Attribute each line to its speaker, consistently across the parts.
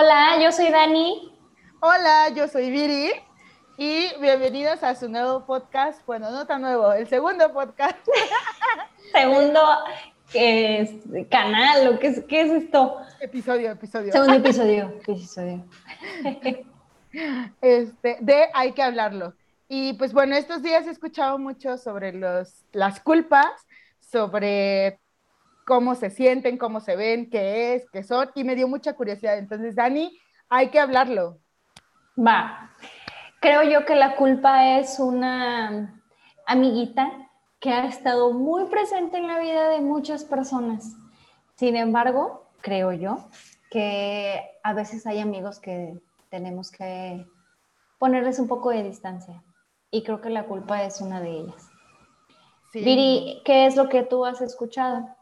Speaker 1: Hola, yo soy Dani.
Speaker 2: Hola, yo soy Viri. Y bienvenidos a su nuevo podcast. Bueno, no tan nuevo, el segundo podcast.
Speaker 1: segundo canal, ¿o qué es, qué es esto?
Speaker 2: Episodio, episodio.
Speaker 1: Segundo episodio, episodio.
Speaker 2: Este, de Hay que hablarlo. Y pues bueno, estos días he escuchado mucho sobre los, las culpas, sobre cómo se sienten, cómo se ven, qué es, qué son, y me dio mucha curiosidad. Entonces, Dani, hay que hablarlo.
Speaker 1: Va. Creo yo que la culpa es una amiguita que ha estado muy presente en la vida de muchas personas. Sin embargo, creo yo que a veces hay amigos que tenemos que ponerles un poco de distancia. Y creo que la culpa es una de ellas. Sí. Viri, ¿qué es lo que tú has escuchado?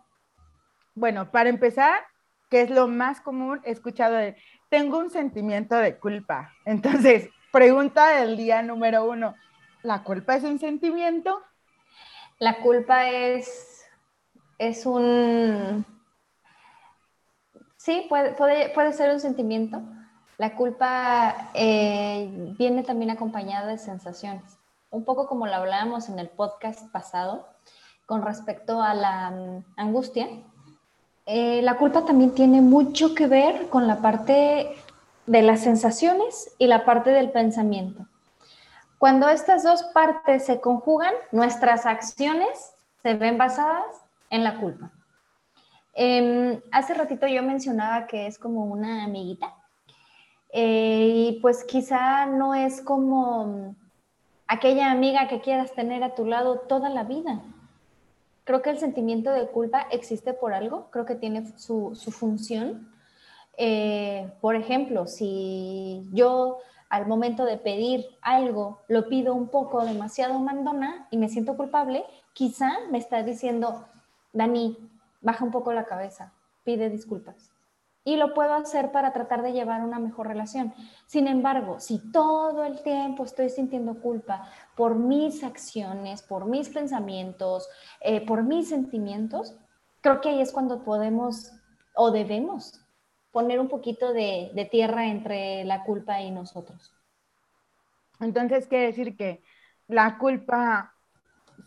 Speaker 2: Bueno, para empezar, ¿qué es lo más común? He escuchado de, tengo un sentimiento de culpa. Entonces, pregunta del día número uno, ¿la culpa es un sentimiento?
Speaker 1: La culpa es, es un... Sí, puede, puede, puede ser un sentimiento. La culpa eh, viene también acompañada de sensaciones, un poco como lo hablábamos en el podcast pasado con respecto a la mm, angustia eh, la culpa también tiene mucho que ver con la parte de las sensaciones y la parte del pensamiento. Cuando estas dos partes se conjugan, nuestras acciones se ven basadas en la culpa. Em, hace ratito yo mencionaba que es como una amiguita eh, y pues quizá no es como aquella amiga que quieras tener a tu lado toda la vida Creo que el sentimiento de culpa existe por algo, creo que tiene su, función. Eh, por ejemplo, si yo al momento de pedir algo lo pido un poco demasiado mandona y me siento culpable, quizá me está diciendo, Dani, baja un poco la cabeza, pide disculpas y lo puedo hacer para tratar de llevar una mejor relación. Sin embargo, si todo el tiempo estoy sintiendo culpa por mis acciones, por mis pensamientos, eh, por mis sentimientos, creo que ahí es cuando podemos o debemos poner un poquito de, de tierra entre la culpa y nosotros.
Speaker 2: Entonces, quiere decir que la culpa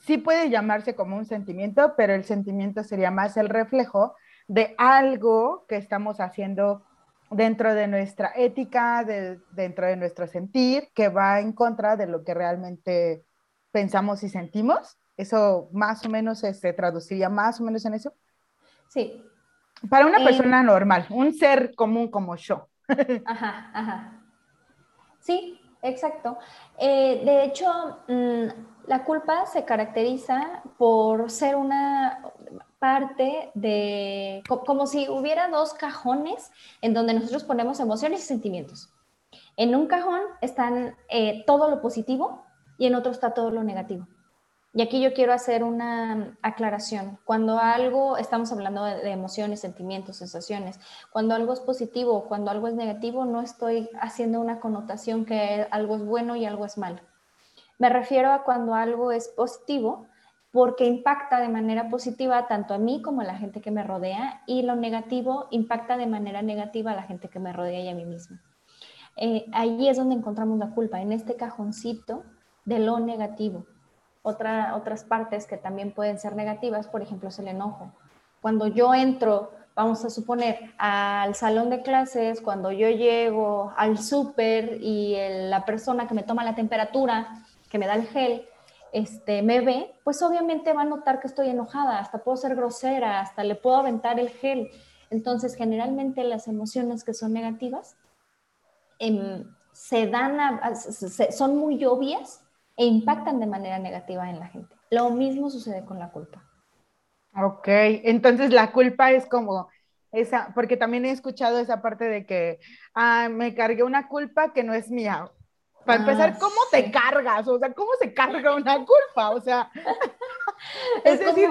Speaker 2: sí puede llamarse como un sentimiento, pero el sentimiento sería más el reflejo de algo que estamos haciendo dentro de nuestra ética, dentro de nuestro sentir, que va en contra de lo que realmente pensamos y sentimos. Eso más o menos se este, traduciría más o menos en eso.
Speaker 1: Sí.
Speaker 2: Para una persona normal, un ser común como yo.
Speaker 1: Ajá, ajá. Sí, exacto. Eh, de hecho, mm, la culpa se caracteriza por ser una, parte de, como si hubiera dos cajones en donde nosotros ponemos emociones y sentimientos. En un cajón están eh, todo lo positivo y en otro está todo lo negativo. Y aquí yo quiero hacer una aclaración. Cuando algo, estamos hablando de, emociones, sentimientos, sensaciones, cuando algo es positivo, cuando algo es negativo, no estoy haciendo una connotación que algo es bueno y algo es malo. Me refiero a cuando algo es positivo, porque impacta de manera positiva tanto a mí como a la gente que me rodea y lo negativo impacta de manera negativa a la gente que me rodea y a mí misma. Eh, ahí es donde encontramos la culpa, en este cajoncito de lo negativo. Otra, otras partes que también pueden ser negativas, por ejemplo, es el enojo. Cuando yo entro, vamos a suponer, al salón de clases, cuando yo llego al súper y la persona que me toma la temperatura, que me da el gel, este, me ve, pues obviamente va a notar que estoy enojada, hasta puedo ser grosera, hasta le puedo aventar el gel. Entonces, generalmente las emociones que son negativas em, se dan son muy obvias e impactan de manera negativa en la gente. Lo mismo sucede con la culpa.
Speaker 2: Ok, entonces la culpa es como esa, porque también he escuchado esa parte de que ah, me cargué una culpa que no es mía para empezar, ah, ¿cómo te cargas? O sea, ¿cómo se carga una culpa? O sea, es, decir,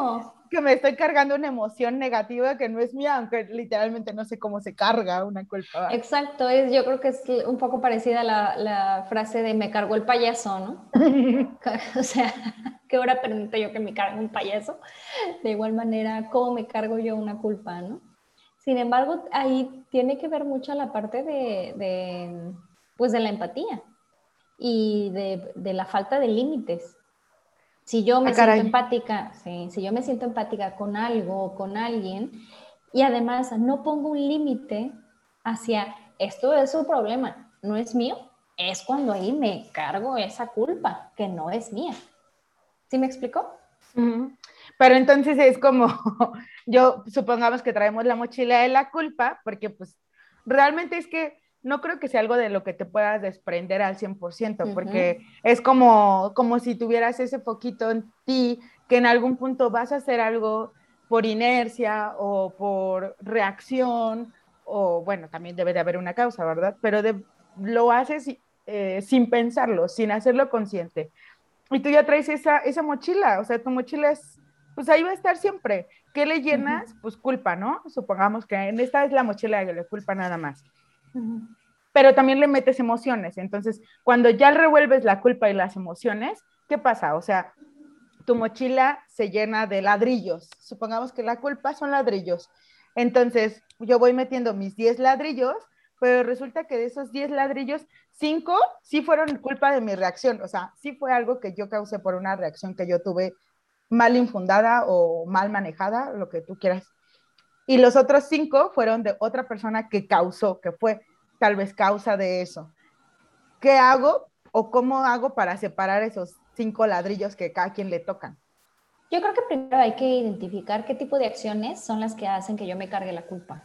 Speaker 2: que me estoy cargando una emoción negativa que no es mía, aunque literalmente no sé cómo se carga una culpa.
Speaker 1: Exacto, es, yo creo que es un poco parecida a la, la frase de me cargo el payaso, ¿no? o sea, ¿qué hora permito yo que me cargue un payaso? De igual manera, ¿cómo me cargo yo una culpa, no? Sin embargo, ahí tiene que ver mucho la parte de, pues de la empatía y de, la falta de límites. Si yo me ah, siento empática, si yo me siento empática con algo o con alguien y además no pongo un límite hacia esto es su problema, no es mío, es cuando ahí me cargo esa culpa que no es mía. ¿Sí me explicó?
Speaker 2: Pero entonces es como, yo supongamos que traemos la mochila de la culpa, porque pues realmente es que no creo que sea algo de lo que te puedas desprender al 100%, porque es como, como si tuvieras ese poquito en ti, que en algún punto vas a hacer algo por inercia o por reacción, o bueno, también debe de haber una causa, ¿verdad? Pero lo haces eh, sin pensarlo, sin hacerlo consciente. Y tú ya traes esa, esa mochila, o sea, tu mochila es, pues ahí va a estar siempre. ¿Qué le llenas? Pues culpa, ¿no? Supongamos que en esta es la mochila que le culpa nada más. Pero también le metes emociones. Entonces, cuando ya revuelves la culpa y las emociones, ¿qué pasa? O sea, tu mochila se llena de ladrillos. Supongamos que la culpa son ladrillos. Entonces, yo voy metiendo mis 10 ladrillos, pero resulta que de esos 10 ladrillos, 5 sí fueron culpa de mi reacción. O sea, sí fue algo que yo causé por una reacción que yo tuve mal infundada o mal manejada, lo que tú quieras. Y los otros 5 fueron de otra persona que causó, que fue tal vez causa de eso. ¿Qué hago o cómo hago para separar esos cinco ladrillos que cada quien le tocan?
Speaker 1: Yo creo que primero hay que identificar qué tipo de acciones son las que hacen que yo me cargue la culpa.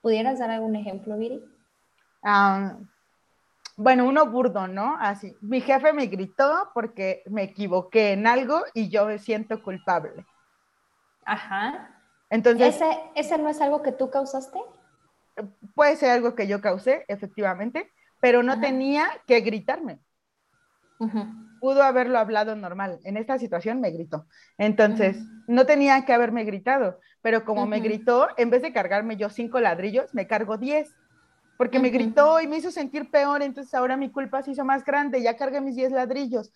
Speaker 1: ¿Pudieras dar algún ejemplo, Viri?
Speaker 2: Ah, bueno, uno burdo, ¿no? Así, mi jefe me gritó porque me equivoqué en algo y yo me siento culpable.
Speaker 1: Ajá. Entonces, ¿Ese, ¿Ese no es algo que tú causaste?
Speaker 2: Puede ser algo que yo causé, efectivamente, pero no tenía que gritarme. Pudo haberlo hablado normal. En esta situación me gritó. Entonces, no tenía que haberme gritado, pero como me gritó, en vez de cargarme yo cinco ladrillos, me cargo diez. Porque me gritó y me hizo sentir peor, entonces ahora mi culpa se hizo más grande, ya cargué mis diez ladrillos.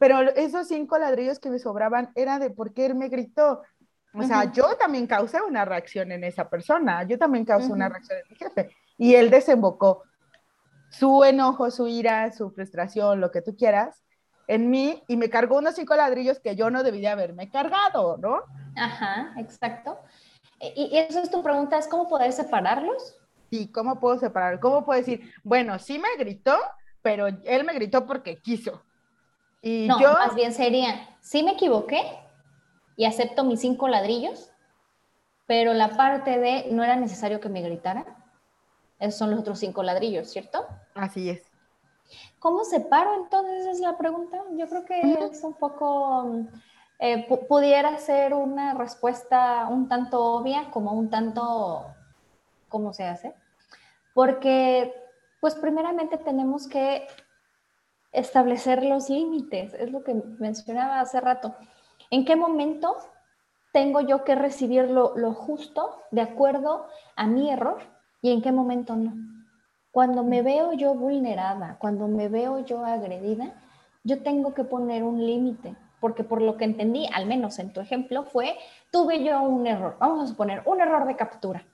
Speaker 2: Pero esos cinco ladrillos que me sobraban era de por qué él me gritó. O sea, yo también causé una reacción en esa persona, yo también causé una reacción en mi jefe. Y él desembocó su enojo, su ira, su frustración, lo que tú quieras, en mí y me cargó unos cinco ladrillos que yo no debía haberme cargado, ¿no?
Speaker 1: Ajá, exacto. Y, eso es tu pregunta, ¿es cómo poder separarlos?
Speaker 2: Sí, ¿cómo puedo separar? ¿Cómo puedo decir, bueno, sí me gritó, pero él me gritó porque quiso?
Speaker 1: Y no, yo... más bien sería, sí me equivoqué y acepto mis cinco ladrillos, pero la parte de no era necesario que me gritara esos son los otros cinco ladrillos, ¿cierto?
Speaker 2: Así es.
Speaker 1: ¿Cómo separo entonces? Es la pregunta. Yo creo que es un poco, eh, pudiera ser una respuesta un tanto obvia como un tanto, ¿cómo se hace? Porque, pues primeramente tenemos que establecer los límites, es lo que mencionaba hace rato. ¿En qué momento tengo yo que recibir lo, lo justo de acuerdo a mi error y en qué momento no. Cuando me veo yo vulnerada, cuando me veo yo agredida, yo tengo que poner un límite, porque por lo que entendí, al menos en tu ejemplo, fue, tuve yo un error, vamos a suponer, un error de captura.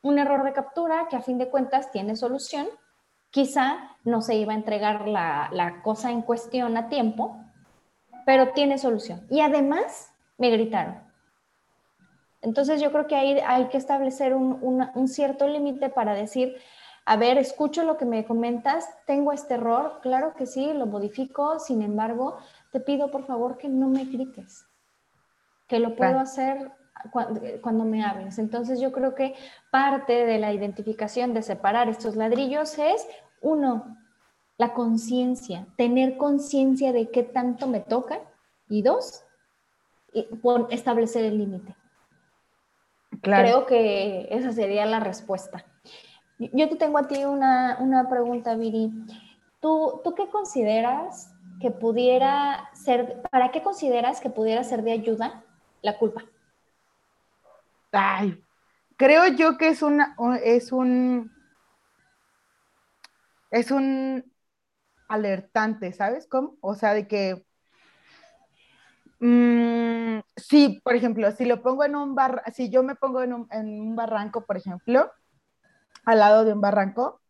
Speaker 1: Un error de captura que a fin de cuentas tiene solución. Quizá no se iba a entregar la, la cosa en cuestión a tiempo, pero tiene solución. Y además me gritaron. Entonces yo creo que ahí hay que establecer un, cierto límite para decir, a ver, escucho lo que me comentas, tengo este error, claro que sí, lo modifico, sin embargo, te pido por favor que no me grites, que lo puedo hacer cuando, me hables. Entonces yo creo que parte de la identificación de separar estos ladrillos es, uno, la conciencia, tener conciencia de qué tanto me toca, y dos, establecer el límite. Creo que esa sería la respuesta. Yo te tengo a ti una, pregunta, Viri. ¿Tú, ¿Tú qué consideras que pudiera ser, para qué consideras que pudiera ser de ayuda la culpa?
Speaker 2: Ay, creo yo que es una, es un, es un alertante, ¿sabes cómo? O sea, de que Mm, sí, por ejemplo, si lo pongo en un bar, si yo me pongo en un, barranco, por ejemplo, al lado de un barranco,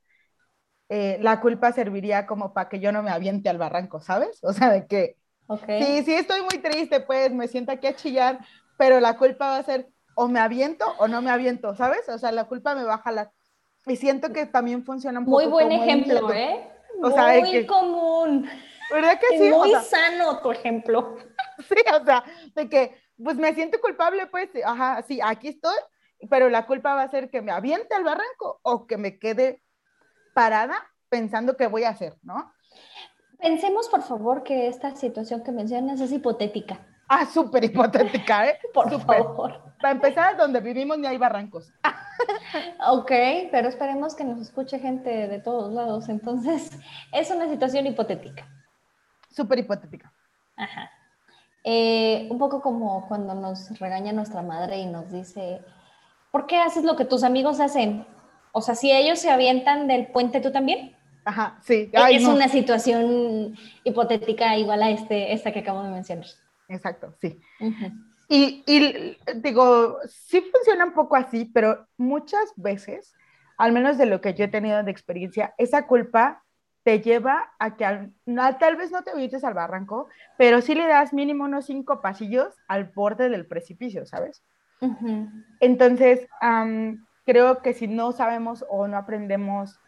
Speaker 2: eh, la culpa serviría como para que yo no me aviente al barranco, ¿sabes? O sea, de que sí, sí estoy muy triste, pues me siento aquí a chillar, pero la culpa va a ser o me aviento o no me aviento, ¿sabes? O sea, la culpa me va a jalar. Y siento que también funciona un poco.
Speaker 1: Muy buen ejemplo, ¿eh? O muy común.
Speaker 2: ¿Verdad que sí?
Speaker 1: Muy sano tu ejemplo.
Speaker 2: Sí, o sea, de que, pues me siento culpable, pues, ajá, sí, aquí estoy, pero la culpa va a ser que me aviente al barranco o que me quede parada pensando qué voy a hacer, ¿no?
Speaker 1: Pensemos, por favor, que esta situación que mencionas es hipotética.
Speaker 2: Ah, súper hipotética, ¿eh?
Speaker 1: Por favor.
Speaker 2: Para empezar, donde vivimos ni hay barrancos.
Speaker 1: ok, pero esperemos que nos escuche gente de todos lados. Entonces, es una situación hipotética.
Speaker 2: Súper hipotética.
Speaker 1: Ajá. Eh, un poco como cuando nos regaña nuestra madre y nos dice, ¿por qué haces lo que tus amigos hacen? O sea, si ellos se avientan del puente, ¿tú también?
Speaker 2: Ajá, sí.
Speaker 1: es una situación hipotética igual a este, esta que acabo de mencionar
Speaker 2: exacto, sí. y, y, digo, sí funciona un poco así, pero muchas veces, al menos de lo que yo he tenido de experiencia, esa culpa te lleva a que tal vez no te avientes al barranco, pero sí le das mínimo unos cinco pasillos al borde del precipicio, ¿sabes? Entonces, creo que si no sabemos o no aprendemos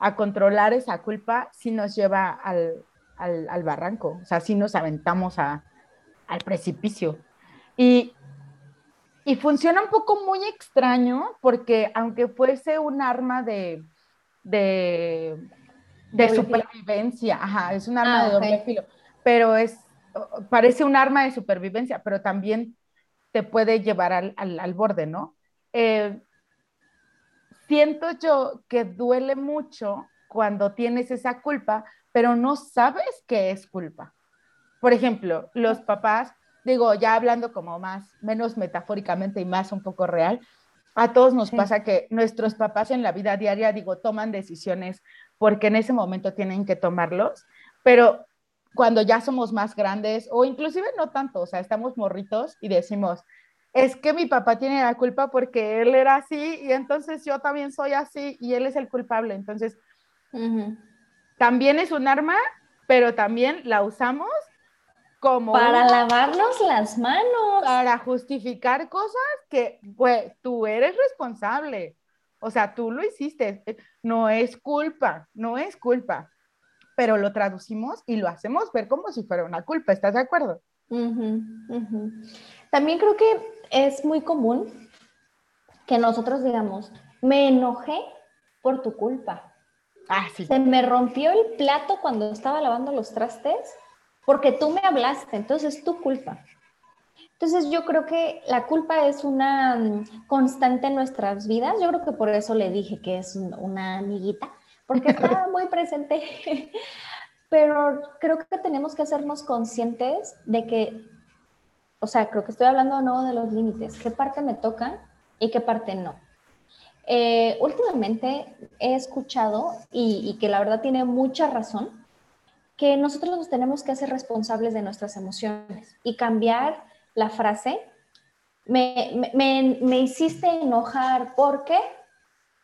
Speaker 2: a controlar esa culpa, sí nos lleva al, al, al barranco, o sea, sí nos aventamos a, al precipicio. Y, y funciona un poco muy extraño porque aunque fuese un arma de, de, supervivencia, ajá, es un arma ah, de doble filo, pero es, parece un arma de supervivencia, pero también te puede llevar al, al, borde, ¿no? Eh, siento yo que duele mucho cuando tienes esa culpa, pero no sabes que es culpa. Por ejemplo, los papás, digo, ya hablando como más, menos metafóricamente y más un poco real, a todos nos pasa que nuestros papás en la vida diaria, digo, toman decisiones porque en ese momento tienen que tomarlos, pero cuando ya somos más grandes o inclusive no tanto, o sea, estamos morritos y decimos, es que mi papá tiene la culpa porque él era así y entonces yo también soy así y él es el culpable. Entonces, también es un arma, pero también la usamos
Speaker 1: para lavarnos las manos.
Speaker 2: Para justificar cosas que, pues, tú eres responsable. O sea, tú lo hiciste. No es culpa, no es culpa. Pero lo traducimos y lo hacemos ver como si fuera una culpa. ¿Estás de acuerdo?
Speaker 1: También creo que es muy común que nosotros digamos, me enojé por tu culpa.
Speaker 2: Ah, sí.
Speaker 1: Se me rompió el plato cuando estaba lavando los trastes porque tú me hablaste, entonces es tu culpa. Entonces yo creo que la culpa es una mm, constante en nuestras vidas. Yo creo que por eso le dije que es una amiguita, porque está muy presente. Pero creo que tenemos que hacernos conscientes de que, o sea, creo que estoy hablando no de los límites, qué parte me toca y qué parte no. Eh, últimamente he escuchado y, y que la verdad tiene mucha razón que nosotros nos tenemos que hacer responsables de nuestras emociones y cambiar la frase, me, me, me hiciste enojar porque,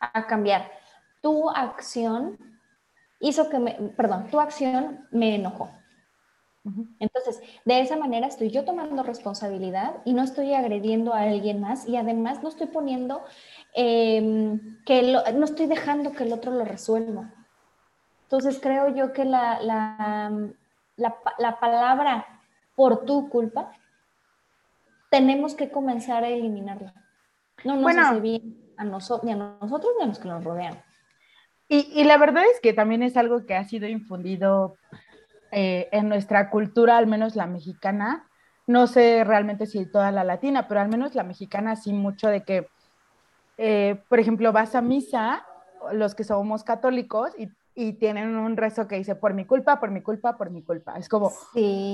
Speaker 1: a cambiar, tu acción hizo que me, perdón, tu acción me enojó. Entonces, de esa manera estoy yo tomando responsabilidad y no estoy agrediendo a alguien más y además no estoy poniendo em, que no estoy dejando que el otro lo resuelva. Entonces creo yo que la, la, palabra por tu culpa tenemos que comenzar a eliminarla. No nos hace bien a nosotros, ni a nosotros ni a los que nos rodean.
Speaker 2: Y, la verdad es que también es algo que ha sido infundido eh, en nuestra cultura, al menos la mexicana. No sé realmente si toda la latina, pero al menos la mexicana sí mucho de que, eh, por ejemplo, vas a misa, los que somos católicos, y y tienen un rezo que dice, por mi culpa, por mi culpa, por mi culpa. Es como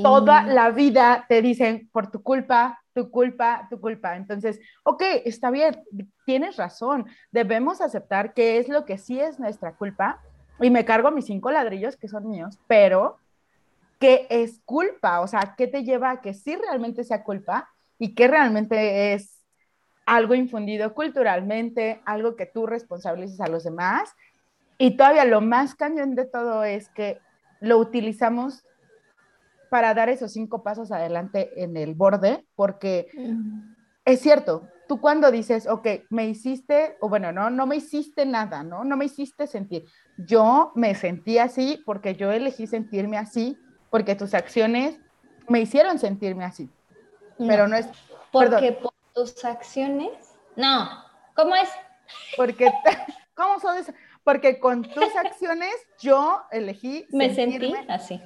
Speaker 2: toda la vida te dicen, por tu culpa, tu culpa, tu culpa. Entonces, ok, está bien, tienes razón, debemos aceptar que es lo que sí es nuestra culpa y me cargo mis cinco ladrillos que son míos, pero qué es culpa, o sea, qué te lleva a que sí realmente sea culpa y qué realmente es algo infundido culturalmente, algo que tú responsabilices a los demás. Y todavía lo más cañón de todo es que lo utilizamos para dar esos cinco pasos adelante en el borde, porque es cierto, tú cuando dices, ok, me hiciste, o bueno, no, no me hiciste nada, ¿no? No me hiciste sentir. Yo me sentí así porque yo elegí sentirme así, porque tus acciones me hicieron sentirme así. Pero no es...
Speaker 1: Porque por tus acciones... No, ¿cómo es?
Speaker 2: Porque, ¿cómo son eso? Porque con tus acciones yo elegí...
Speaker 1: Me sentí así.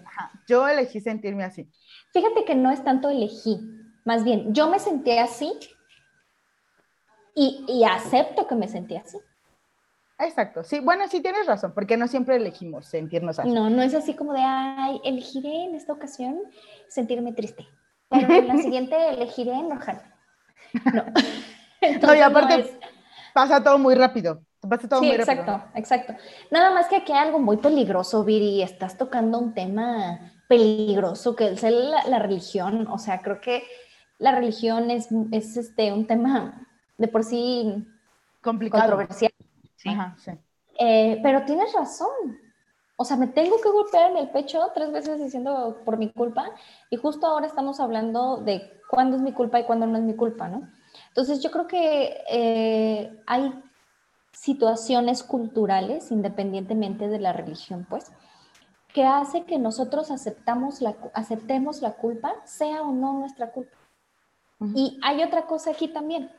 Speaker 2: yo elegí sentirme así.
Speaker 1: Fíjate que no es tanto elegí, más bien, yo me sentí así y, y acepto que me sentí así.
Speaker 2: Exacto, sí, bueno, sí tienes razón, porque no siempre elegimos sentirnos así.
Speaker 1: No, no es así como de, ay, elegiré en esta ocasión sentirme triste, pero en la siguiente elegiré enojarme. No.
Speaker 2: no, y aparte pasa todo muy rápido. Pasa todo
Speaker 1: sí, exacto, exacto. Nada más que aquí hay algo muy peligroso, Viri, estás tocando un tema peligroso que es la, la religión. O sea, creo que la religión es, es este, un tema de por sí
Speaker 2: complicado.
Speaker 1: Controversial.
Speaker 2: Sí. Ajá, sí.
Speaker 1: Eh, pero tienes razón. O sea, me tengo que golpear en el pecho tres veces diciendo por mi culpa. Y justo ahora estamos hablando de cuándo es mi culpa y cuándo no es mi culpa, ¿no? Entonces yo creo que eh, hay situaciones culturales, independientemente de la religión, pues, que hace que nosotros aceptamos la, aceptemos la culpa, sea o no nuestra culpa. Y hay otra cosa aquí también.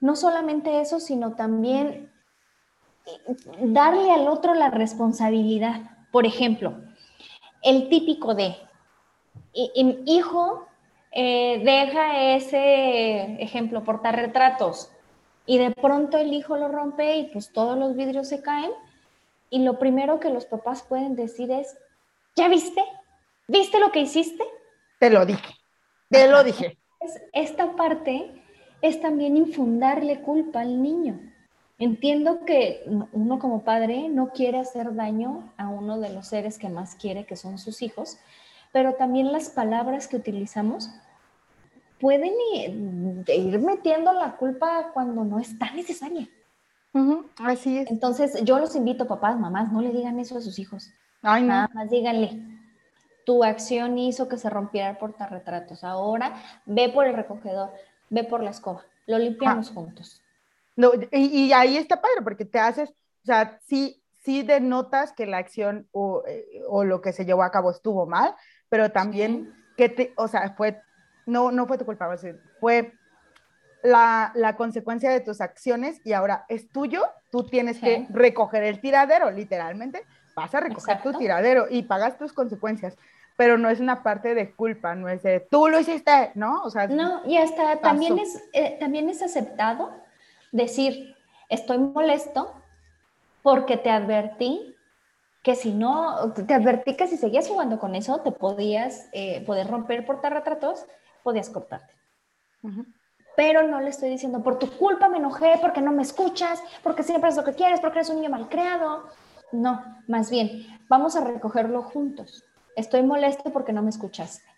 Speaker 1: No solamente eso, sino también darle al otro la responsabilidad. Por ejemplo, el típico de, hijo, eh, deja ese ejemplo, retratos y de pronto el hijo lo rompe y pues todos los vidrios se caen, y lo primero que los papás pueden decir es, ¿ya viste? ¿Viste lo que hiciste?
Speaker 2: Te lo dije, te lo dije.
Speaker 1: Esta parte es también infundarle culpa al niño. Entiendo que uno como padre no quiere hacer daño a uno de los seres que más quiere, que son sus hijos, pero también las palabras que utilizamos pueden ir metiendo la culpa cuando no es tan necesaria.
Speaker 2: así es.
Speaker 1: Entonces, yo los invito, papás, mamás, no le digan eso a sus hijos. Nada más díganle, tu acción hizo que se rompiera el portarretratos. Ahora ve por el recogedor, ve por la escoba, lo limpiamos ah. juntos.
Speaker 2: No, y, ahí está padre, porque te haces, o sea, sí, sí denotas que la acción o, eh, o lo que se llevó a cabo estuvo mal, pero también que te, o sea, fue, no, no fue tu culpa, fue la, la, consecuencia de tus acciones y ahora es tuyo, tú tienes que recoger el tiradero, literalmente, vas a recoger tu tiradero y pagas tus consecuencias pero no es una parte de culpa, no es de tú lo hiciste, ¿no? O sea,
Speaker 1: no, y hasta también es, eh, también es aceptado decir, estoy molesto porque te advertí que si no, te advertí que si seguías jugando con eso, te podías, eh, poder romper portarretratos, podías cortarte. Pero no le estoy diciendo, por tu culpa me enojé, porque no me escuchas, porque siempre es lo que quieres, porque eres un niño mal creado. No, más bien, vamos a recogerlo juntos. Estoy molesto porque no me escuchaste.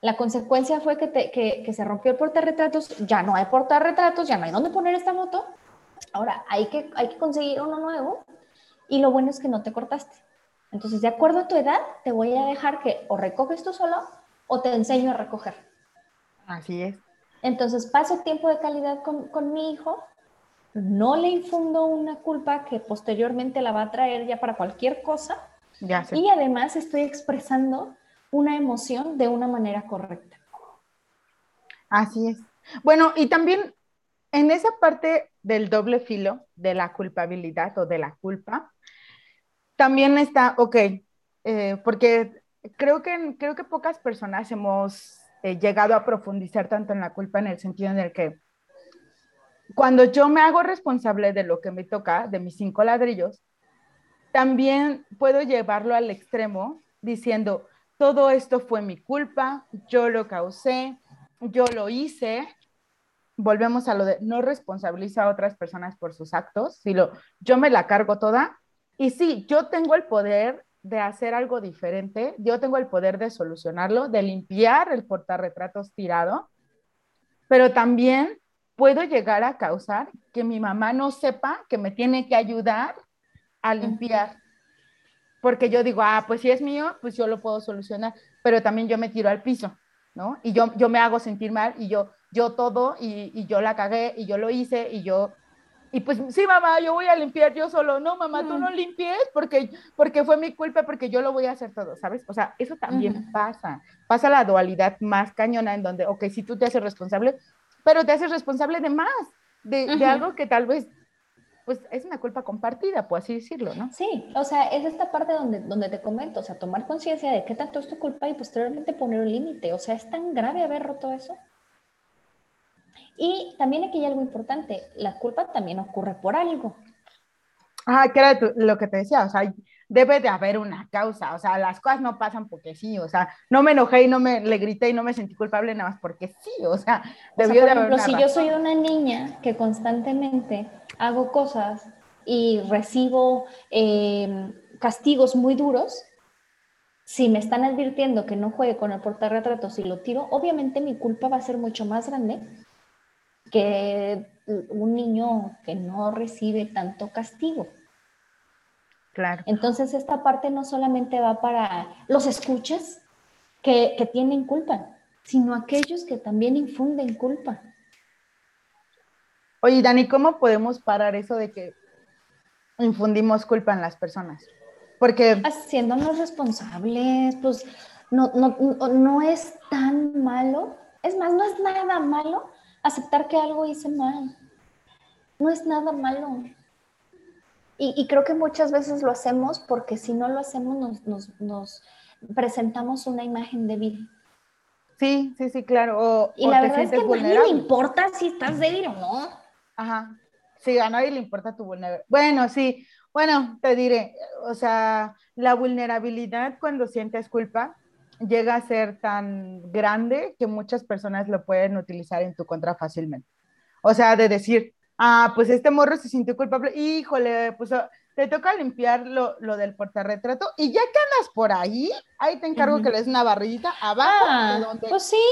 Speaker 1: La consecuencia fue que, que, se rompió el portarretratos, ya no hay portarretratos, ya no hay dónde poner esta moto. Ahora hay que, hay que conseguir uno nuevo y lo bueno es que no te cortaste. Entonces, de acuerdo a tu edad, te voy a dejar que o recoges tú solo o te enseño a recoger.
Speaker 2: Así es.
Speaker 1: Entonces, paso tiempo de calidad con, con mi hijo, no le infundo una culpa que posteriormente la va a traer ya para cualquier cosa.
Speaker 2: Ya sé.
Speaker 1: Y además estoy expresando una emoción de una manera correcta.
Speaker 2: Así es. Bueno, y también en esa parte del doble filo de la culpabilidad o de la culpa, también está, ok, eh, porque creo que, creo que pocas personas hemos eh, llegado a profundizar tanto en la culpa en el sentido en el que cuando yo me hago responsable de lo que me toca, de mis cinco ladrillos, también puedo llevarlo al extremo diciendo, todo esto fue mi culpa, yo lo causé, yo lo hice. Volvemos a lo de no responsabiliza a otras personas por sus actos, sino yo me la cargo toda. Y sí, yo tengo el poder de hacer algo diferente, yo tengo el poder de solucionarlo, de limpiar el portarretratos tirado, pero también puedo llegar a causar que mi mamá no sepa que me tiene que ayudar a limpiar. Porque yo digo, ah, pues si es mío, pues yo lo puedo solucionar, pero también yo me tiro al piso, ¿no? Y yo, yo me hago sentir mal y yo, yo todo, y, y yo la cagué, y yo lo hice, y yo y pues sí, mamá, yo voy a limpiar yo solo. No, mamá, tú no limpies porque, porque fue mi culpa, porque yo lo voy a hacer todo, ¿sabes? O sea, eso también pasa. Pasa la dualidad más cañona en donde, ok, si tú te haces responsable, pero te haces responsable de más, de, de algo que tal vez pues es una culpa compartida, por así decirlo, ¿no?
Speaker 1: Sí, o sea, es esta parte donde, donde te comento, o sea, tomar conciencia de qué tanto es tu culpa y posteriormente poner un límite. O sea, es tan grave haber roto eso. Y también aquí hay algo importante, la culpa también ocurre por algo.
Speaker 2: Ah, que era lo que te decía, o sea, debe de haber una causa, o sea, las cosas no pasan porque sí, o sea, no me enojé y no me le grité y no me sentí culpable nada más porque sí, o sea,
Speaker 1: debió de haber ejemplo, si yo soy una niña que constantemente hago cosas y recibo eh, castigos muy duros, si me están advirtiendo que no juegue con el portarretratos y lo tiro, obviamente mi culpa va a ser mucho más grande que un niño que no recibe tanto castigo.
Speaker 2: Claro.
Speaker 1: Entonces esta parte no solamente va para los escuchas que, que tienen culpa, sino aquellos que también infunden culpa.
Speaker 2: Oye, Dani, ¿cómo podemos parar eso de que infundimos culpa en las personas? Porque...
Speaker 1: Haciéndonos responsables, pues no, no, no es tan malo. Es más, no es nada malo aceptar que algo hice mal. No es nada malo. Y, creo que muchas veces lo hacemos porque si no lo hacemos nos, presentamos una imagen débil.
Speaker 2: Sí, sí, sí, claro.
Speaker 1: y la verdad es que a nadie le importa si estás débil o no.
Speaker 2: Ajá. Sí, a nadie le importa tu vulnerabilidad. Bueno, sí. Bueno, te diré, o sea, la vulnerabilidad cuando sientes culpa llega a ser tan grande que muchas personas lo pueden utilizar en tu contra fácilmente. O sea, de decir, ah, pues este morro se sintió culpable, híjole, pues ah, te toca limpiar lo, lo del portarretrato y ya que andas por ahí, ahí te encargo que le des una barrita abajo.
Speaker 1: Ah, pues sí,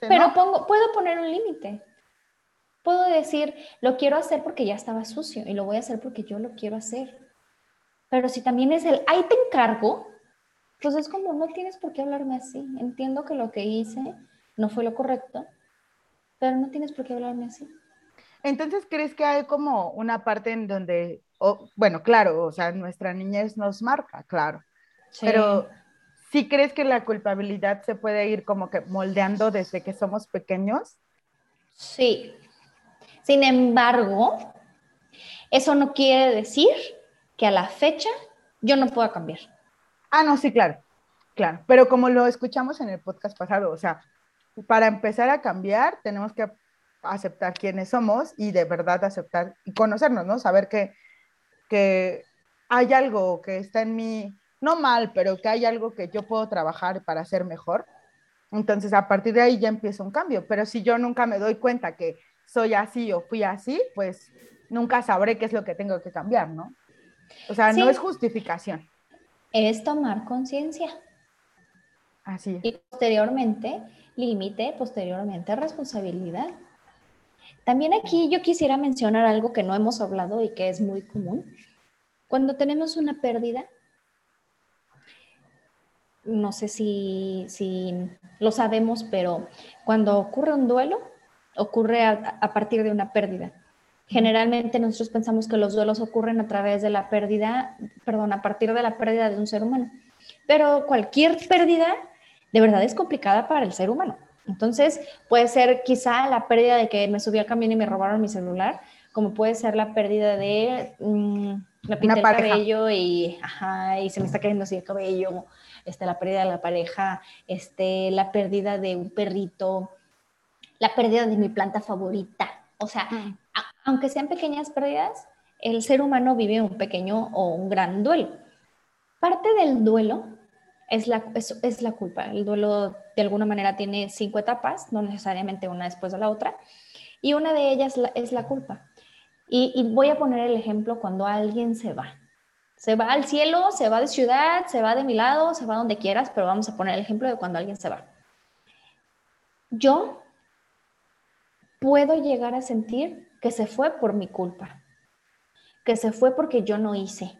Speaker 1: pero pongo, puedo poner un límite. Puedo decir, lo quiero hacer porque ya estaba sucio y lo voy a hacer porque yo lo quiero hacer. Pero si también es el, ahí te encargo, pues es como, no tienes por qué hablarme así. Entiendo que lo que hice no fue lo correcto, pero no tienes por qué hablarme así.
Speaker 2: Entonces, ¿crees que hay como una parte en donde, bueno, claro, o sea, nuestra niñez nos marca, claro, pero ¿sí crees que la culpabilidad se puede ir como que moldeando desde que somos pequeños?
Speaker 1: Sí. Sin embargo, eso no quiere decir que a la fecha yo no pueda cambiar.
Speaker 2: Ah, no, sí, claro, claro. Pero como lo escuchamos en el podcast pasado, o sea, para empezar a cambiar tenemos que aceptar quiénes somos y de verdad aceptar y conocernos, ¿no? Saber que, que hay algo que está en mí, no mal, pero que hay algo que yo puedo trabajar para ser mejor. Entonces, a partir de ahí ya empieza un cambio. Pero si yo nunca me doy cuenta que soy así o fui así, pues nunca sabré qué es lo que tengo que cambiar, ¿no? O sea, no es justificación
Speaker 1: es tomar conciencia.
Speaker 2: Así
Speaker 1: Y posteriormente, límite, posteriormente, responsabilidad. También aquí yo quisiera mencionar algo que no hemos hablado y que es muy común. Cuando tenemos una pérdida, no sé si, si lo sabemos, pero cuando ocurre un duelo, ocurre a partir de una pérdida. Generalmente nosotros pensamos que los duelos ocurren a través de la pérdida, perdón, a partir de la pérdida de un ser humano. Pero cualquier pérdida de verdad es complicada para el ser humano. Entonces, puede ser quizá la pérdida de que me subí al camión y me robaron mi celular, como puede ser la pérdida de mm, me pinté el cabello y, y se me está cayendo así el cabello, este, la pérdida de la pareja, este, la pérdida de un perrito, la pérdida de mi planta favorita. O sea, aunque sean pequeñas pérdidas, el ser humano vive un pequeño o un gran duelo. Parte del duelo es la, es, la culpa. El duelo de alguna manera tiene cinco etapas, no necesariamente una después de la otra, y una de ellas es la culpa. Y, y, voy a poner el ejemplo cuando alguien se va. Se va al cielo, se va de ciudad, se va de mi lado, se va donde quieras, pero vamos a poner el ejemplo de cuando alguien se va. Yo puedo llegar a sentir que se fue por mi culpa, que se fue porque yo no hice,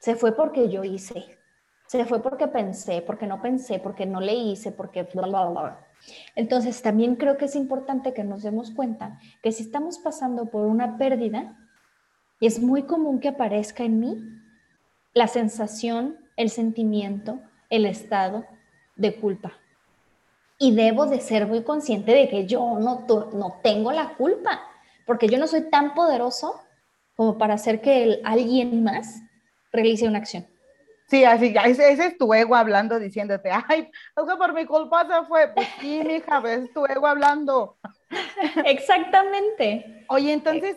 Speaker 1: se fue porque yo hice, se fue porque pensé, porque no pensé, porque no le hice, porque bla, bla, bla. Entonces, también creo que es importante que nos demos cuenta que si estamos pasando por una pérdida, es muy común que aparezca en mí la sensación, el sentimiento, el estado de culpa. Y debo de ser muy consciente de que yo no, no tengo la culpa, porque yo no soy tan poderoso como para hacer que alguien más realice una acción.
Speaker 2: Sí, así, ese, ese, es tu ego hablando, diciéndote, ay, es que por mi culpa se fue. Pues sí, hija, es tu ego hablando.
Speaker 1: Exactamente.
Speaker 2: Oye, entonces,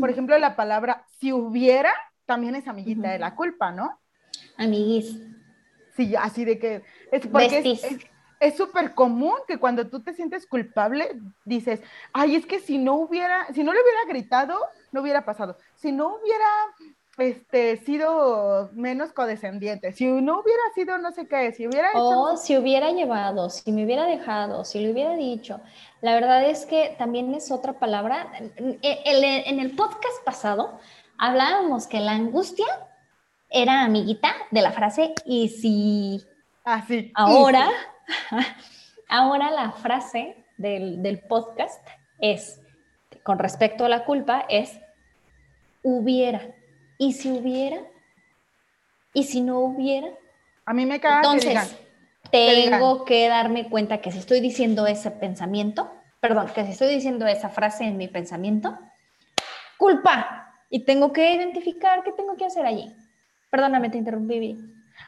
Speaker 2: por ejemplo, la palabra si hubiera también es amiguita de la culpa, ¿no?
Speaker 1: Amiguis.
Speaker 2: Sí, así de que es porque es súper común que cuando tú te sientes culpable dices, ay, es que si no hubiera, si no le hubiera gritado, no hubiera pasado. Si no hubiera este, sido menos codescendiente, si no hubiera sido no sé qué, si hubiera hecho...
Speaker 1: O si hubiera llevado, si me hubiera dejado, si le hubiera dicho. La verdad es que también es otra palabra. En el podcast pasado hablábamos que la angustia era amiguita de la frase y si...
Speaker 2: Ah, sí.
Speaker 1: Ahora, ahora la frase del, del podcast es, con respecto a la culpa, es hubiera ¿Y si hubiera? ¿Y si no hubiera?
Speaker 2: A mí me caga
Speaker 1: Entonces, tengo que darme cuenta que si estoy diciendo ese pensamiento, perdón, que si estoy diciendo esa frase en mi pensamiento, culpa. Y tengo que identificar qué tengo que hacer allí. Perdóname, te interrumpí.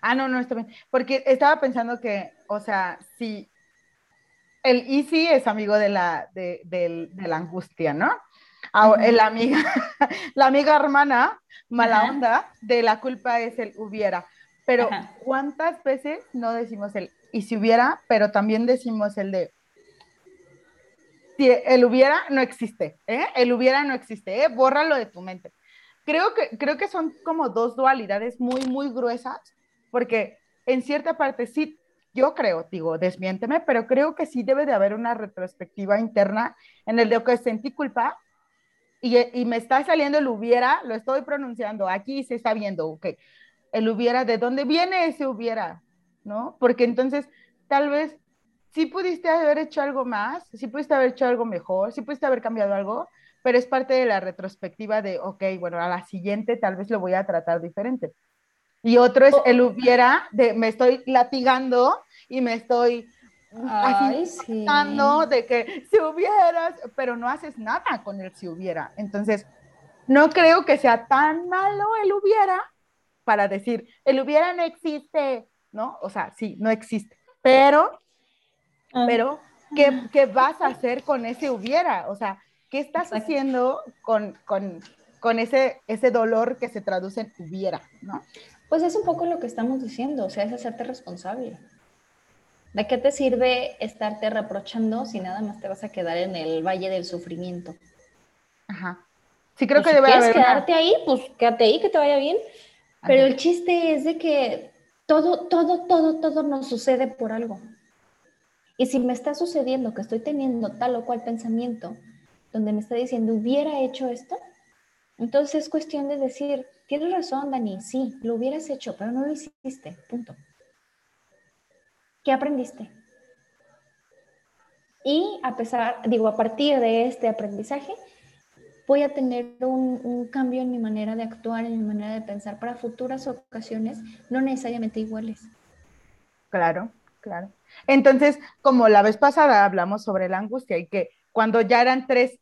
Speaker 2: Ah, no, no, está bien. Porque estaba pensando que, o sea, si el easy es amigo de la, de, de la angustia, ¿no? la amiga, la amiga hermana mala onda de la culpa es el hubiera. Pero ¿cuántas veces no decimos el y si hubiera, pero también decimos el de si el hubiera no existe, ¿eh? El hubiera no existe, ¿eh? Bórralo de tu mente. Creo que, creo que son como dos dualidades muy, muy gruesas, porque en cierta parte sí, yo creo, digo, desmiénteme, pero creo que sí debe de haber una retrospectiva interna en el de que sentí culpa, y, me está saliendo el hubiera, lo estoy pronunciando, aquí se está viendo, ok, el hubiera, ¿de dónde viene ese hubiera? ¿No? Porque entonces tal vez sí pudiste haber hecho algo más, sí pudiste haber hecho algo mejor, sí pudiste haber cambiado algo, pero es parte de la retrospectiva de, ok, bueno, a la siguiente tal vez lo voy a tratar diferente. Y otro es el hubiera de me estoy latigando y me estoy Ay, sí. de que si hubieras, pero no haces nada con el si hubiera. Entonces, no creo que sea tan malo el hubiera para decir, el hubiera no existe, ¿no? O sea, sí, no existe. Pero, ah. pero, ¿qué, ¿qué, vas a hacer con ese hubiera? O sea, ¿qué estás haciendo con, con, con ese, ese dolor que se traduce en hubiera, ¿no?
Speaker 1: Pues es un poco lo que estamos diciendo, o sea, es hacerte responsable. ¿De qué te sirve estarte reprochando si nada más te vas a quedar en el valle del sufrimiento?
Speaker 2: Ajá. Sí, creo que si debe quieres
Speaker 1: quedarte ahí, pues quédate ahí, que te vaya bien. Pero el chiste es de que todo, todo, todo, todo nos sucede por algo. Y si me está sucediendo que estoy teniendo tal o cual pensamiento donde me está diciendo, hubiera hecho esto, entonces es cuestión de decir, tienes razón, Dani, sí, lo hubieras hecho, pero no lo hiciste, punto. ¿Qué aprendiste? Y a pesar, digo, a partir de este aprendizaje, voy a tener un, cambio en mi manera de actuar, en mi manera de pensar para futuras ocasiones, no necesariamente iguales.
Speaker 2: Claro, claro. Entonces, como la vez pasada hablamos sobre la angustia y que cuando ya eran tres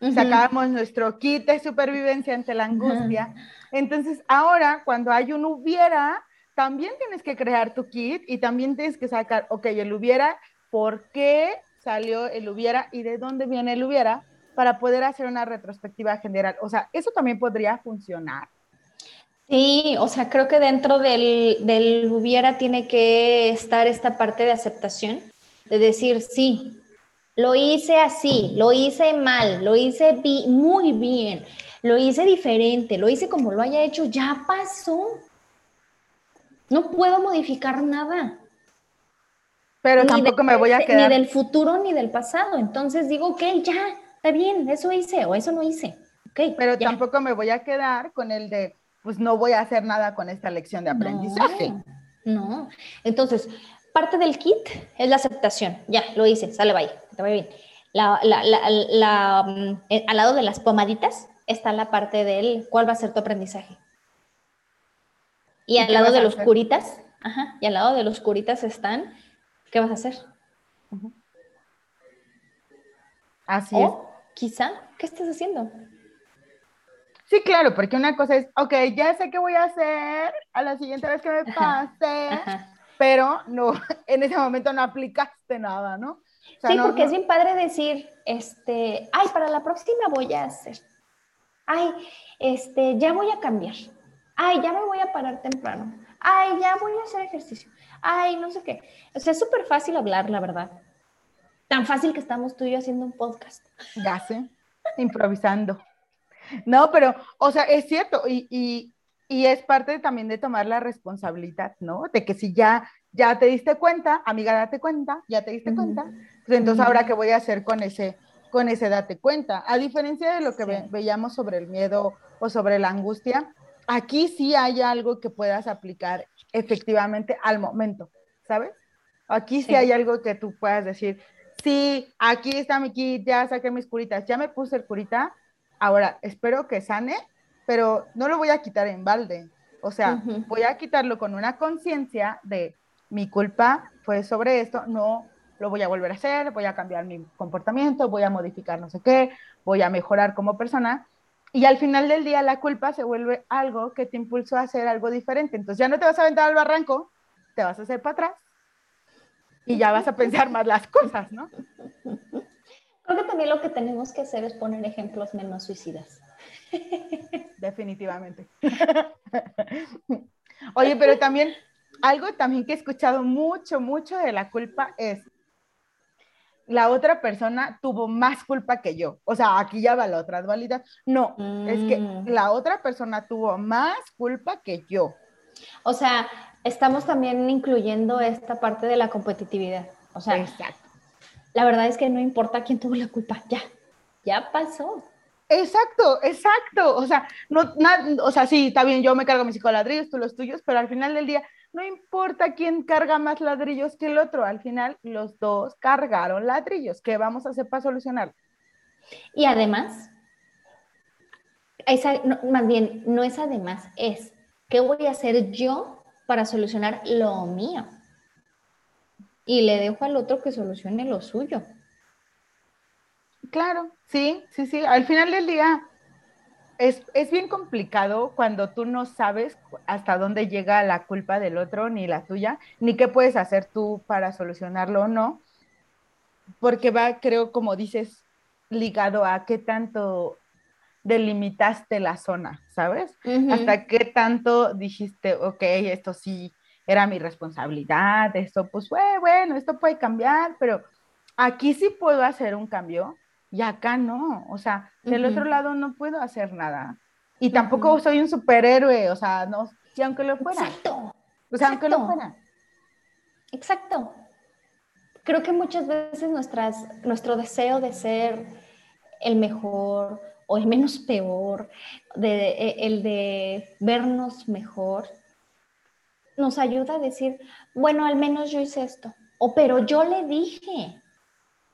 Speaker 2: easy, sacábamos nuestro kit de supervivencia ante la angustia. Entonces, ahora cuando hay un hubiera, también tienes que crear tu kit y también tienes que sacar, ok, el hubiera, ¿por qué salió el hubiera y de dónde viene el hubiera? Para poder hacer una retrospectiva general. O sea, eso también podría funcionar.
Speaker 1: Sí, o sea, creo que dentro del, del hubiera tiene que estar esta parte de aceptación, de decir, sí, lo hice así, lo hice mal, lo hice muy bien, lo hice diferente, lo hice como lo haya hecho, ya pasó. No puedo modificar nada.
Speaker 2: Pero tampoco me voy a quedar.
Speaker 1: Ni del futuro ni del pasado. Entonces digo, ok, ya, está bien, eso hice o eso no hice. Okay,
Speaker 2: Pero tampoco me voy a quedar con el de, pues no voy a hacer nada con esta lección de aprendizaje.
Speaker 1: No, entonces, parte del kit es la aceptación. Ya, lo hice, sale, bye, te va bien. La, la, la, mm, al lado de las pomaditas está la parte del cuál va a ser tu aprendizaje. Y, al lado de los curitas, ajá, y al lado de los curitas están, ¿qué vas a hacer?
Speaker 2: Así es.
Speaker 1: Quizá, ¿qué estás haciendo?
Speaker 2: Sí, claro, porque una cosa es, ok, ya sé qué voy a hacer a la siguiente vez que me pase, pero no, en ese momento no aplicaste nada, ¿no?
Speaker 1: sí, porque es bien padre decir, este, ay, para la próxima voy a hacer, ay, este, ya voy a cambiar, ay, ya me voy a parar temprano, ay, ya voy a hacer ejercicio, ay, no sé qué. O sea, es súper fácil hablar, la verdad. Tan fácil que estamos tú y yo haciendo un podcast.
Speaker 2: Ya sé, improvisando. No, pero, o sea, es cierto, y, y, y, es parte también de tomar la responsabilidad, ¿no? De que si ya, ya te diste cuenta, amiga, date cuenta, ya te diste cuenta, pues entonces ahora qué voy a hacer con ese, con ese date cuenta. A diferencia de lo que veíamos sobre el miedo o sobre la angustia, aquí sí hay algo que puedas aplicar efectivamente al momento, ¿sabes? Aquí sí, sí hay algo que tú puedas decir, sí, aquí está mi kit, ya saqué mis curitas, ya me puse el curita, Ahora, espero que sane, pero no lo voy a quitar en balde. O sea, voy a quitarlo con una conciencia de mi culpa fue sobre esto, no lo voy a volver a hacer, voy a cambiar mi comportamiento, voy a modificar no sé qué, voy a mejorar como persona. Y al final del día la culpa se vuelve algo que te impulsó a hacer algo diferente. Entonces ya no te vas a aventar al barranco, te vas a hacer para atrás y ya vas a pensar más las cosas, ¿no?
Speaker 1: Creo que también lo que tenemos que hacer es poner ejemplos menos suicidas.
Speaker 2: Definitivamente. Oye, pero también algo también que he escuchado mucho, mucho de la culpa es la otra persona tuvo más culpa que yo. O sea, aquí ya va la otra dualidad. No, es que mm. la otra persona tuvo más culpa que yo.
Speaker 1: O sea, estamos también incluyendo esta parte de la competitividad. O sea, Exacto la verdad es que no importa quién tuvo la culpa, ya, ya pasó.
Speaker 2: Exacto, exacto. O sea, no, o sea, sí, está bien, yo me cargo mis ladrillos, tú los tuyos, pero al final del día no importa quién carga más ladrillos que el otro, al final los dos cargaron ladrillos. ¿Qué vamos a hacer para solucionar?
Speaker 1: Y además, más bien, no es además, es ¿qué voy a hacer yo para solucionar lo mío? y le dejo al otro que solucione lo suyo.
Speaker 2: Claro, sí, sí, sí. Al final del día es, bien complicado cuando tú no sabes hasta dónde llega la culpa del otro ni la tuya, ni qué puedes hacer tú para solucionarlo o no, porque va, creo, como dices, ligado a qué tanto delimitaste la zona, ¿sabes? Hasta qué tanto dijiste, ok, esto sí era mi responsabilidad, esto pues bueno, esto puede cambiar, pero aquí sí puedo hacer un cambio y acá no, o sea, del otro lado no puedo hacer nada. Y tampoco soy un superhéroe, o sea, no, y aunque lo fuera.
Speaker 1: Exacto.
Speaker 2: O sea, aunque lo fuera.
Speaker 1: Exacto. Creo que muchas veces nuestras, nuestro deseo de ser el mejor o el menos peor, de, e, el de vernos mejor, nos ayuda a decir, bueno, al menos yo hice esto, o pero yo le dije,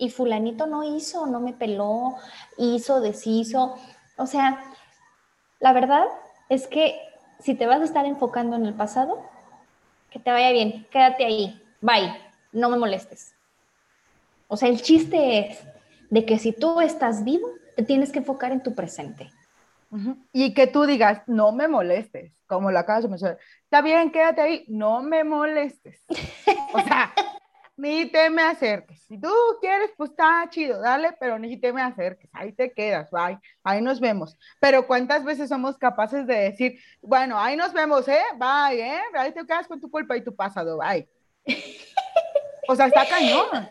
Speaker 1: y fulanito no hizo, no me peló, hizo, deshizo. O sea, la verdad es que si te vas a estar enfocando en el pasado, que te vaya bien, quédate ahí, bye, no me molestes. O sea, el chiste es de que si tú estás vivo, te tienes que enfocar en tu presente.
Speaker 2: Y que tú digas, no me molestes, como lo acabas de mencionar. Está bien, quédate ahí, no me molestes. O sea, ni te me acerques. Si tú quieres, pues está chido, dale, pero ni te me acerques. Ahí te quedas, bye. Ahí nos vemos. Pero ¿cuántas veces somos capaces de decir, bueno, ahí nos vemos, ¿eh? Bye, ¿eh? Ahí te quedas con tu culpa y tu pasado, bye. O sea, está cañón.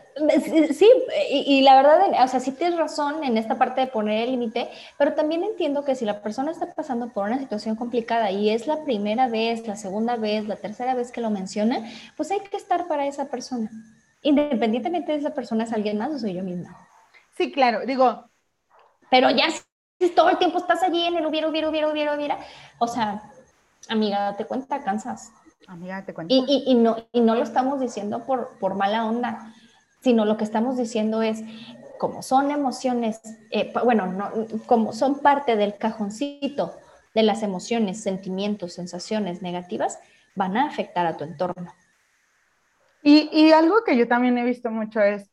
Speaker 1: Sí, y, la verdad, o sea, sí tienes razón en esta parte de poner el límite, pero también entiendo que si la persona está pasando por una situación complicada y es la primera vez, la segunda vez, la tercera vez que lo menciona, pues hay que estar para esa persona. Independientemente de esa persona es alguien más o soy yo misma.
Speaker 2: Sí, claro, digo.
Speaker 1: Pero ya si todo el tiempo estás allí en el hubiera, hubiera, hubiera, hubiera, hubiera, o sea, amiga, date cuenta, cansas.
Speaker 2: Amiga, te cuento.
Speaker 1: Y, y, no, y no lo estamos diciendo por, por mala onda, sino lo que estamos diciendo es, como son emociones, eh, bueno, no, como son parte del cajoncito de las emociones, sentimientos, sensaciones negativas, van a afectar a tu entorno.
Speaker 2: Y, algo que yo también he visto mucho es,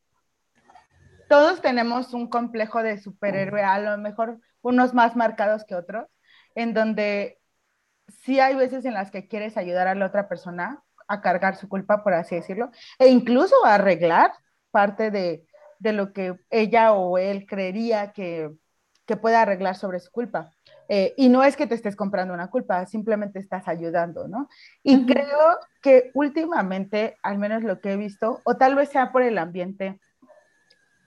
Speaker 2: todos tenemos un complejo de superhéroe, a lo mejor unos más marcados que otros, en donde sí hay veces en las que quieres ayudar a la otra persona a cargar su culpa, por así decirlo, e incluso a arreglar parte de, lo que ella o él creería que, que pueda arreglar sobre su culpa. Eh, y no es que te estés comprando una culpa, simplemente estás ayudando, ¿no? Y creo que últimamente, al menos lo que he visto, o tal vez sea por el ambiente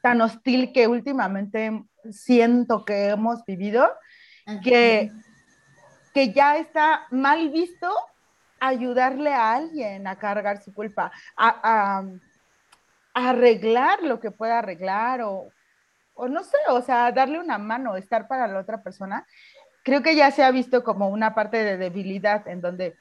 Speaker 2: tan hostil que últimamente siento que hemos vivido, que que ya está mal visto ayudarle a alguien a cargar su culpa, a, arreglar lo que pueda arreglar o, o, no sé, o sea, darle una mano, estar para la otra persona. Creo que ya se ha visto como una parte de debilidad en donde,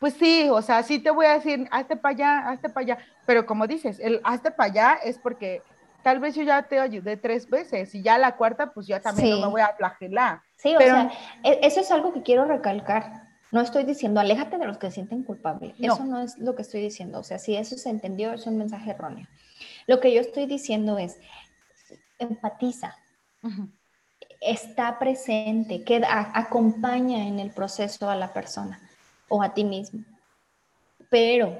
Speaker 2: pues sí, o sea, sí te voy a decir, hazte para allá, hazte para allá, pero como dices, el hazte para allá es porque tal vez yo ya te ayudé tres veces y ya la cuarta, pues ya también no me voy a flagelar.
Speaker 1: Sí, o sea, e, eso es algo que quiero recalcar. No estoy diciendo, aléjate de los que se sienten culpables. Eso no es lo que estoy diciendo. O sea, si eso se entendió, es un mensaje erróneo. Lo que yo estoy diciendo es, empatiza, está presente, queda, acompaña en el proceso a la persona o a ti mismo. Pero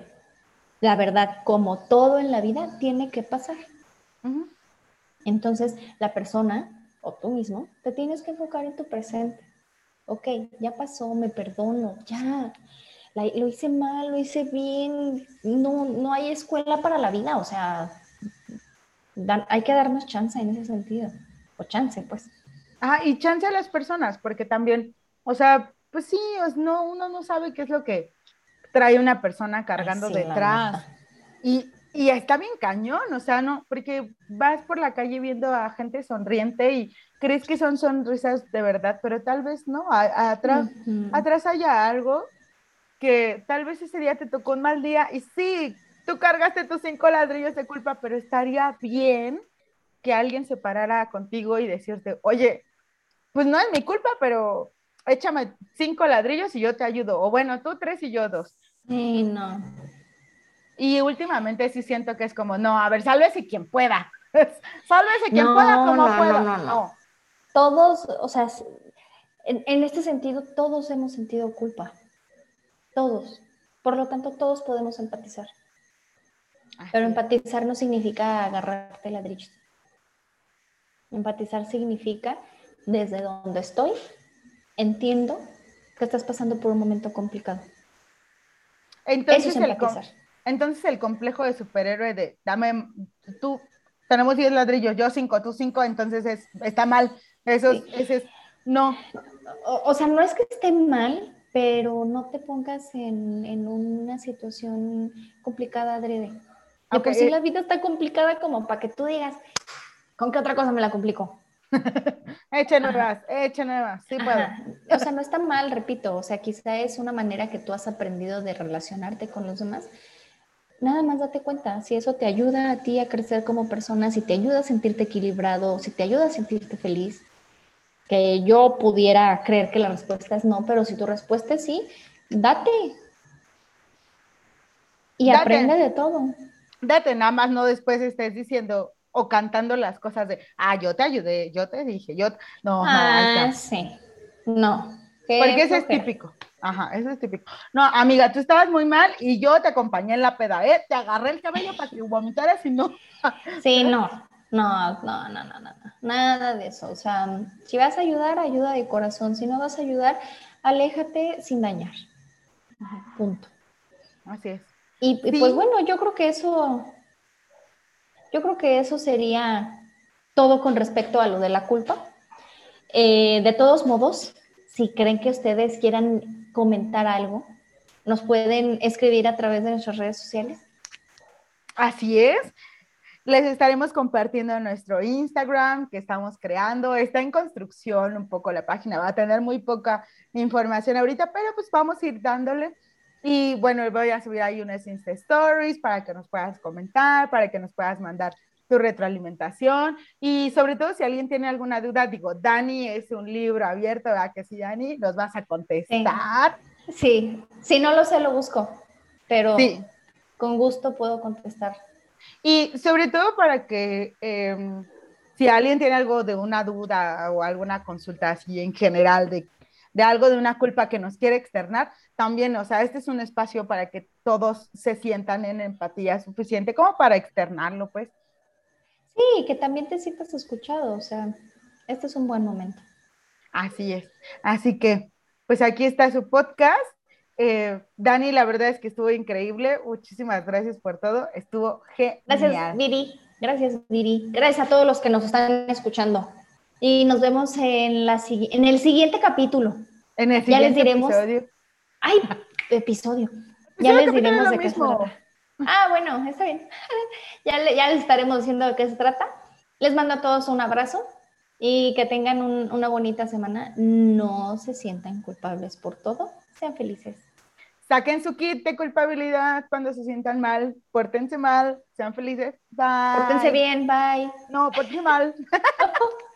Speaker 1: la verdad, como todo en la vida, tiene que pasar. Entonces, la persona o tú mismo te tienes que enfocar en tu presente. Ok, ya pasó, me perdono, ya. lo hice mal, lo hice bien. No, no hay escuela para la vida, o sea, hay que darnos chance en ese sentido. O chance, pues.
Speaker 2: Ah, y chance a las personas, porque también, o sea, pues sí, no, uno no sabe qué es lo que trae una persona cargando detrás. Y, y está bien cañón, o sea, no, porque vas por la calle viendo a gente sonriente y crees que son sonrisas de verdad, pero tal vez no, atrás, atrás haya algo que tal vez ese día te tocó un mal día y sí, tú cargaste tus cinco ladrillos de culpa, pero estaría bien que alguien se parara contigo y decirte, oye, pues no es mi culpa, pero échame cinco ladrillos y yo te ayudo, o bueno, tú tres y yo dos.
Speaker 1: Sí, no.
Speaker 2: Y últimamente sí siento que es como, no, a ver, sálvese quien pueda. sálvese quien pueda como pueda. No, no,
Speaker 1: Todos, o sea, en, este sentido, todos hemos sentido culpa. Todos. Por lo tanto, todos podemos empatizar. Pero empatizar no significa agarrarte ladrillos. Empatizar significa, desde donde estoy, entiendo que estás pasando por un momento complicado.
Speaker 2: Entonces, Eso es empatizar. Entonces el complejo de superhéroe de, dame, tú, tenemos 10 ladrillos, yo 5, tú 5, entonces es, está mal. Eso es, no.
Speaker 1: O, sea, no es que esté mal, pero no te pongas en, una situación complicada adrede. Porque si la vida está complicada como para que tú digas, ¿con qué otra cosa me la complico?
Speaker 2: eche nuevas, eche nuevas, sí puedo.
Speaker 1: O sea, no está mal, repito, o sea, quizá es una manera que tú has aprendido de relacionarte con los demás, nada más date cuenta, si eso te ayuda a ti a crecer como persona, si te ayuda a sentirte equilibrado, si te ayuda a sentirte feliz, que yo pudiera creer que la respuesta es no, pero si tu respuesta es sí, date. Y aprende de todo.
Speaker 2: Date, nada más no después estés diciendo o cantando las cosas de, ah, yo te ayudé, yo te dije, yo, no,
Speaker 1: ah, sí, no.
Speaker 2: Porque eso es típico. Ajá, eso es típico. No, amiga, tú estabas muy mal y yo te acompañé en la peda, ¿eh? Te agarré el cabello para que vomitaras y no.
Speaker 1: Sí, no, no, no, no, no, no, nada de eso. O sea, si vas a ayudar, ayuda de corazón. Si no vas a ayudar, aléjate sin dañar. Punto.
Speaker 2: Así es.
Speaker 1: Y, pues bueno, yo creo que eso Yo creo que eso sería todo con respecto a lo de la culpa. Eh, de todos modos, si creen que ustedes quieran comentar algo, nos pueden escribir a través de nuestras redes sociales.
Speaker 2: Así es. Les estaremos compartiendo nuestro Instagram que estamos creando. Está en construcción un poco la página, va a tener muy poca información ahorita, pero pues vamos a ir dándole. Y bueno, voy a subir ahí unas Insta Stories para que nos puedas comentar, para que nos puedas mandar tu retroalimentación y sobre todo si alguien tiene alguna duda, digo, Dani es un libro abierto, ¿verdad que sí, Dani? Nos vas a contestar.
Speaker 1: Sí, si no lo sé, lo busco, pero con gusto puedo contestar.
Speaker 2: Y sobre todo para que em, si alguien tiene algo de una duda o alguna consulta así en general de, de algo de una culpa que nos quiere externar, también, o sea, este es un espacio para que todos se sientan en empatía suficiente como para externarlo, pues.
Speaker 1: Sí, que también te sientas escuchado, o sea, este es un buen momento.
Speaker 2: Así es. Así que, pues aquí está su podcast. Eh, Dani, la verdad es que estuvo increíble. Muchísimas gracias por todo. Estuvo genial.
Speaker 1: Gracias, Viri. Gracias, Viri. Gracias a todos los que nos están escuchando. Y nos vemos en, la, en el siguiente capítulo.
Speaker 2: En el siguiente ya les diremos, episodio.
Speaker 1: ¡Ay! Episodio. Ya les diremos de qué se trata. Ah, bueno, está bien. ya, ya les estaremos diciendo de qué se trata. Les mando a todos un abrazo y que tengan una bonita semana. No se sientan culpables por todo. Sean felices.
Speaker 2: Saquen su kit de culpabilidad cuando se sientan mal. Pórtense mal. Sean felices. Bye.
Speaker 1: Pórtense bien. Bye.
Speaker 2: No, pórtense mal.